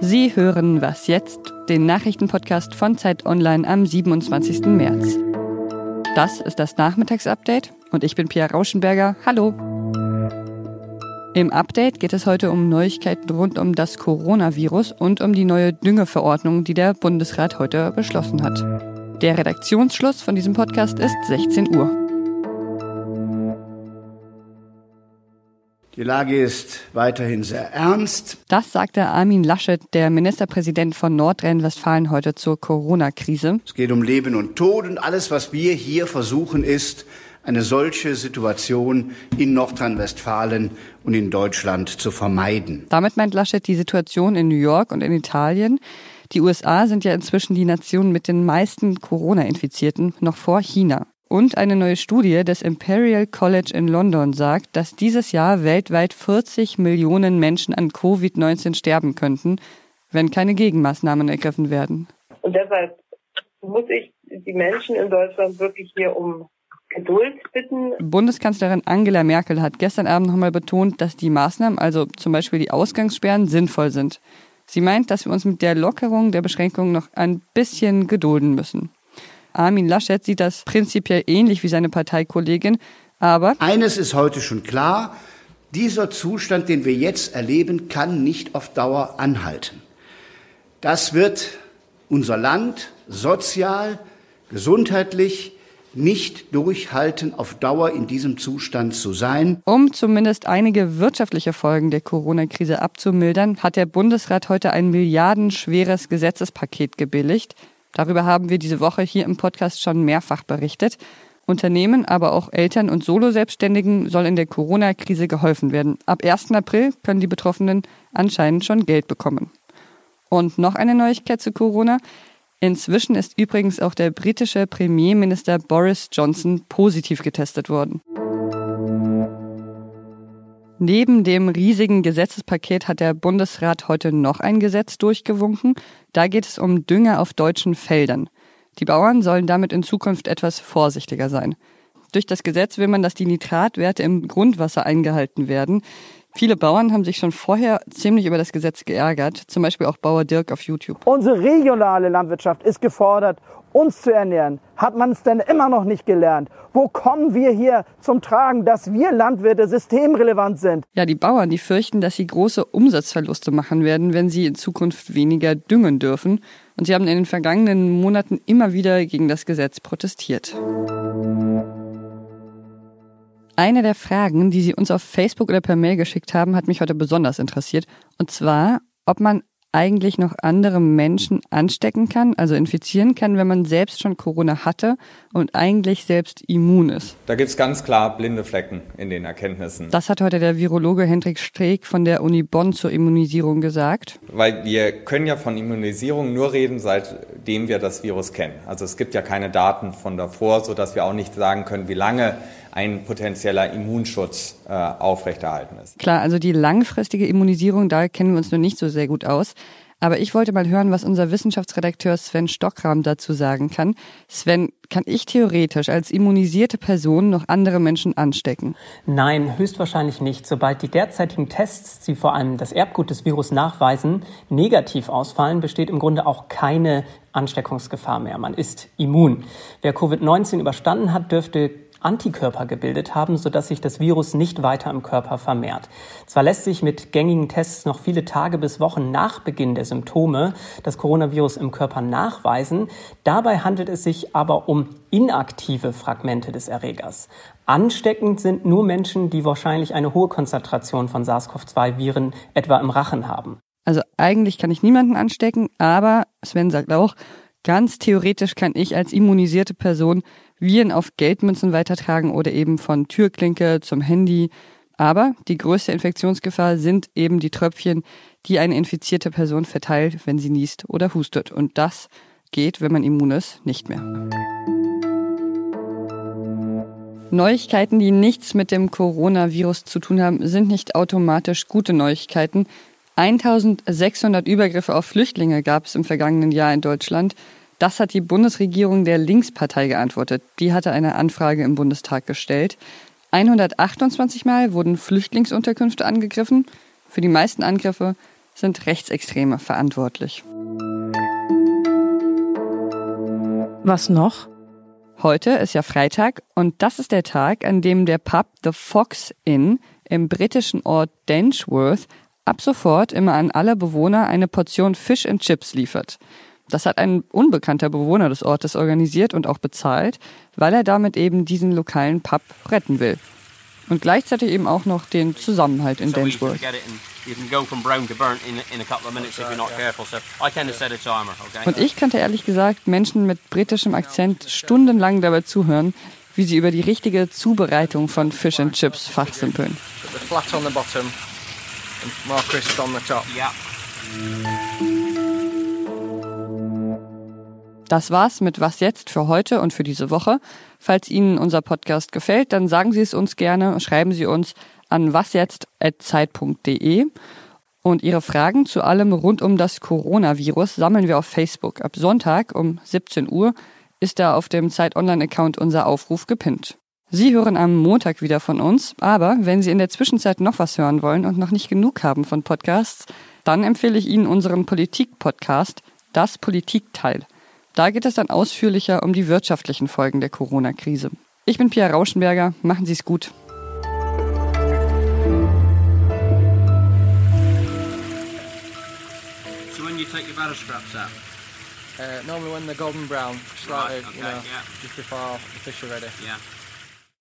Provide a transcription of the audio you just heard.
Sie hören Was jetzt, den Nachrichtenpodcast von Zeit Online am 27. März. Das ist das Nachmittagsupdate und ich bin Pia Rauschenberger. Hallo. Im Update geht es heute um Neuigkeiten rund um das Coronavirus und um die neue Düngeverordnung, die der Bundesrat heute beschlossen hat. Der Redaktionsschluss von diesem Podcast ist 16 Uhr. Die Lage ist weiterhin sehr ernst. Das sagte Armin Laschet, der Ministerpräsident von Nordrhein-Westfalen, heute zur Corona-Krise. Es geht um Leben und Tod und alles, was wir hier versuchen, ist, eine solche Situation in Nordrhein-Westfalen und in Deutschland zu vermeiden. Damit meint Laschet die Situation in New York und in Italien. Die USA sind ja inzwischen die Nation mit den meisten Corona-Infizierten, noch vor China. Und eine neue Studie des Imperial College in London sagt, dass dieses Jahr weltweit 40 Millionen Menschen an Covid-19 sterben könnten, wenn keine Gegenmaßnahmen ergriffen werden. Und deshalb muss ich die Menschen in Deutschland wirklich hier um Geduld bitten. Bundeskanzlerin Angela Merkel hat gestern Abend nochmal betont, dass die Maßnahmen, also zum Beispiel die Ausgangssperren, sinnvoll sind. Sie meint, dass wir uns mit der Lockerung der Beschränkungen noch ein bisschen gedulden müssen. Armin Laschet sieht das prinzipiell ähnlich wie seine Parteikollegin, aber eines ist heute schon klar, dieser Zustand, den wir jetzt erleben, kann nicht auf Dauer anhalten. Das wird unser Land sozial, gesundheitlich nicht durchhalten, auf Dauer in diesem Zustand zu sein. Um zumindest einige wirtschaftliche Folgen der Corona-Krise abzumildern, hat der Bundesrat heute ein milliardenschweres Gesetzespaket gebilligt. Darüber haben wir diese Woche hier im Podcast schon mehrfach berichtet. Unternehmen, aber auch Eltern und Solo-Selbstständigen soll in der Corona-Krise geholfen werden. Ab 1. April können die Betroffenen anscheinend schon Geld bekommen. Und noch eine Neuigkeit zu Corona. Inzwischen ist übrigens auch der britische Premierminister Boris Johnson positiv getestet worden. Neben dem riesigen Gesetzespaket hat der Bundesrat heute noch ein Gesetz durchgewunken. Da geht es um Dünger auf deutschen Feldern. Die Bauern sollen damit in Zukunft etwas vorsichtiger sein. Durch das Gesetz will man, dass die Nitratwerte im Grundwasser eingehalten werden. Viele Bauern haben sich schon vorher ziemlich über das Gesetz geärgert, zum Beispiel auch Bauer Dirk auf YouTube. Unsere regionale Landwirtschaft ist gefordert, uns zu ernähren. Hat man es denn immer noch nicht gelernt? Wo kommen wir hier zum Tragen, dass wir Landwirte systemrelevant sind? Ja, die Bauern, die fürchten, dass sie große Umsatzverluste machen werden, wenn sie in Zukunft weniger düngen dürfen. Und sie haben in den vergangenen Monaten immer wieder gegen das Gesetz protestiert. Eine der Fragen, die Sie uns auf Facebook oder per Mail geschickt haben, hat mich heute besonders interessiert. Und zwar, ob man eigentlich noch andere Menschen anstecken kann, also infizieren kann, wenn man selbst schon Corona hatte und eigentlich selbst immun ist. Da gibt es ganz klar blinde Flecken in den Erkenntnissen. Das hat heute der Virologe Hendrik Streeck von der Uni Bonn zur Immunisierung gesagt. Weil wir können ja von Immunisierung nur reden, seitdem wir das Virus kennen. Also es gibt ja keine Daten von davor, sodass wir auch nicht sagen können, wie lange ein potenzieller Immunschutz äh, aufrechterhalten ist. Klar, also die langfristige Immunisierung, da kennen wir uns noch nicht so sehr gut aus. Aber ich wollte mal hören, was unser Wissenschaftsredakteur Sven Stockram dazu sagen kann. Sven, kann ich theoretisch als immunisierte Person noch andere Menschen anstecken? Nein, höchstwahrscheinlich nicht. Sobald die derzeitigen Tests, die vor allem das Erbgut des Virus nachweisen, negativ ausfallen, besteht im Grunde auch keine Ansteckungsgefahr mehr. Man ist immun. Wer Covid-19 überstanden hat, dürfte Antikörper gebildet haben, sodass sich das Virus nicht weiter im Körper vermehrt. Zwar lässt sich mit gängigen Tests noch viele Tage bis Wochen nach Beginn der Symptome das Coronavirus im Körper nachweisen, dabei handelt es sich aber um inaktive Fragmente des Erregers. Ansteckend sind nur Menschen, die wahrscheinlich eine hohe Konzentration von SARS-CoV-2-Viren etwa im Rachen haben. Also eigentlich kann ich niemanden anstecken, aber Sven sagt auch, ganz theoretisch kann ich als immunisierte Person Viren auf Geldmünzen weitertragen oder eben von Türklinke zum Handy. Aber die größte Infektionsgefahr sind eben die Tröpfchen, die eine infizierte Person verteilt, wenn sie niest oder hustet. Und das geht, wenn man immun ist, nicht mehr. Neuigkeiten, die nichts mit dem Coronavirus zu tun haben, sind nicht automatisch gute Neuigkeiten. 1600 Übergriffe auf Flüchtlinge gab es im vergangenen Jahr in Deutschland. Das hat die Bundesregierung der Linkspartei geantwortet. Die hatte eine Anfrage im Bundestag gestellt. 128 Mal wurden Flüchtlingsunterkünfte angegriffen. Für die meisten Angriffe sind Rechtsextreme verantwortlich. Was noch? Heute ist ja Freitag und das ist der Tag, an dem der Pub The Fox Inn im britischen Ort Denchworth ab sofort immer an alle Bewohner eine Portion Fish and Chips liefert. Das hat ein unbekannter Bewohner des Ortes organisiert und auch bezahlt, weil er damit eben diesen lokalen Pub retten will. Und gleichzeitig eben auch noch den Zusammenhalt in Denchworth. Und ich könnte ehrlich gesagt Menschen mit britischem Akzent stundenlang dabei zuhören, wie sie über die richtige Zubereitung von Fish and Chips fachsimpeln. Das war's mit Was jetzt für heute und für diese Woche. Falls Ihnen unser Podcast gefällt, dann sagen Sie es uns gerne, schreiben Sie uns an wasjetzt.zeit.de. Und Ihre Fragen zu allem rund um das Coronavirus sammeln wir auf Facebook. Ab Sonntag um 17 Uhr ist da auf dem Zeit Online-Account unser Aufruf gepinnt. Sie hören am Montag wieder von uns, aber wenn Sie in der Zwischenzeit noch was hören wollen und noch nicht genug haben von Podcasts, dann empfehle ich Ihnen unseren Politik-Podcast, das Politikteil. Da geht es dann ausführlicher um die wirtschaftlichen Folgen der Corona-Krise. Ich bin Pia Rauschenberger, machen Sie es gut. So when you take your batter scraps out? Uh, normally when they're golden brown, slightly, Right, okay, you know, yeah. just before the fish are ready. Yeah.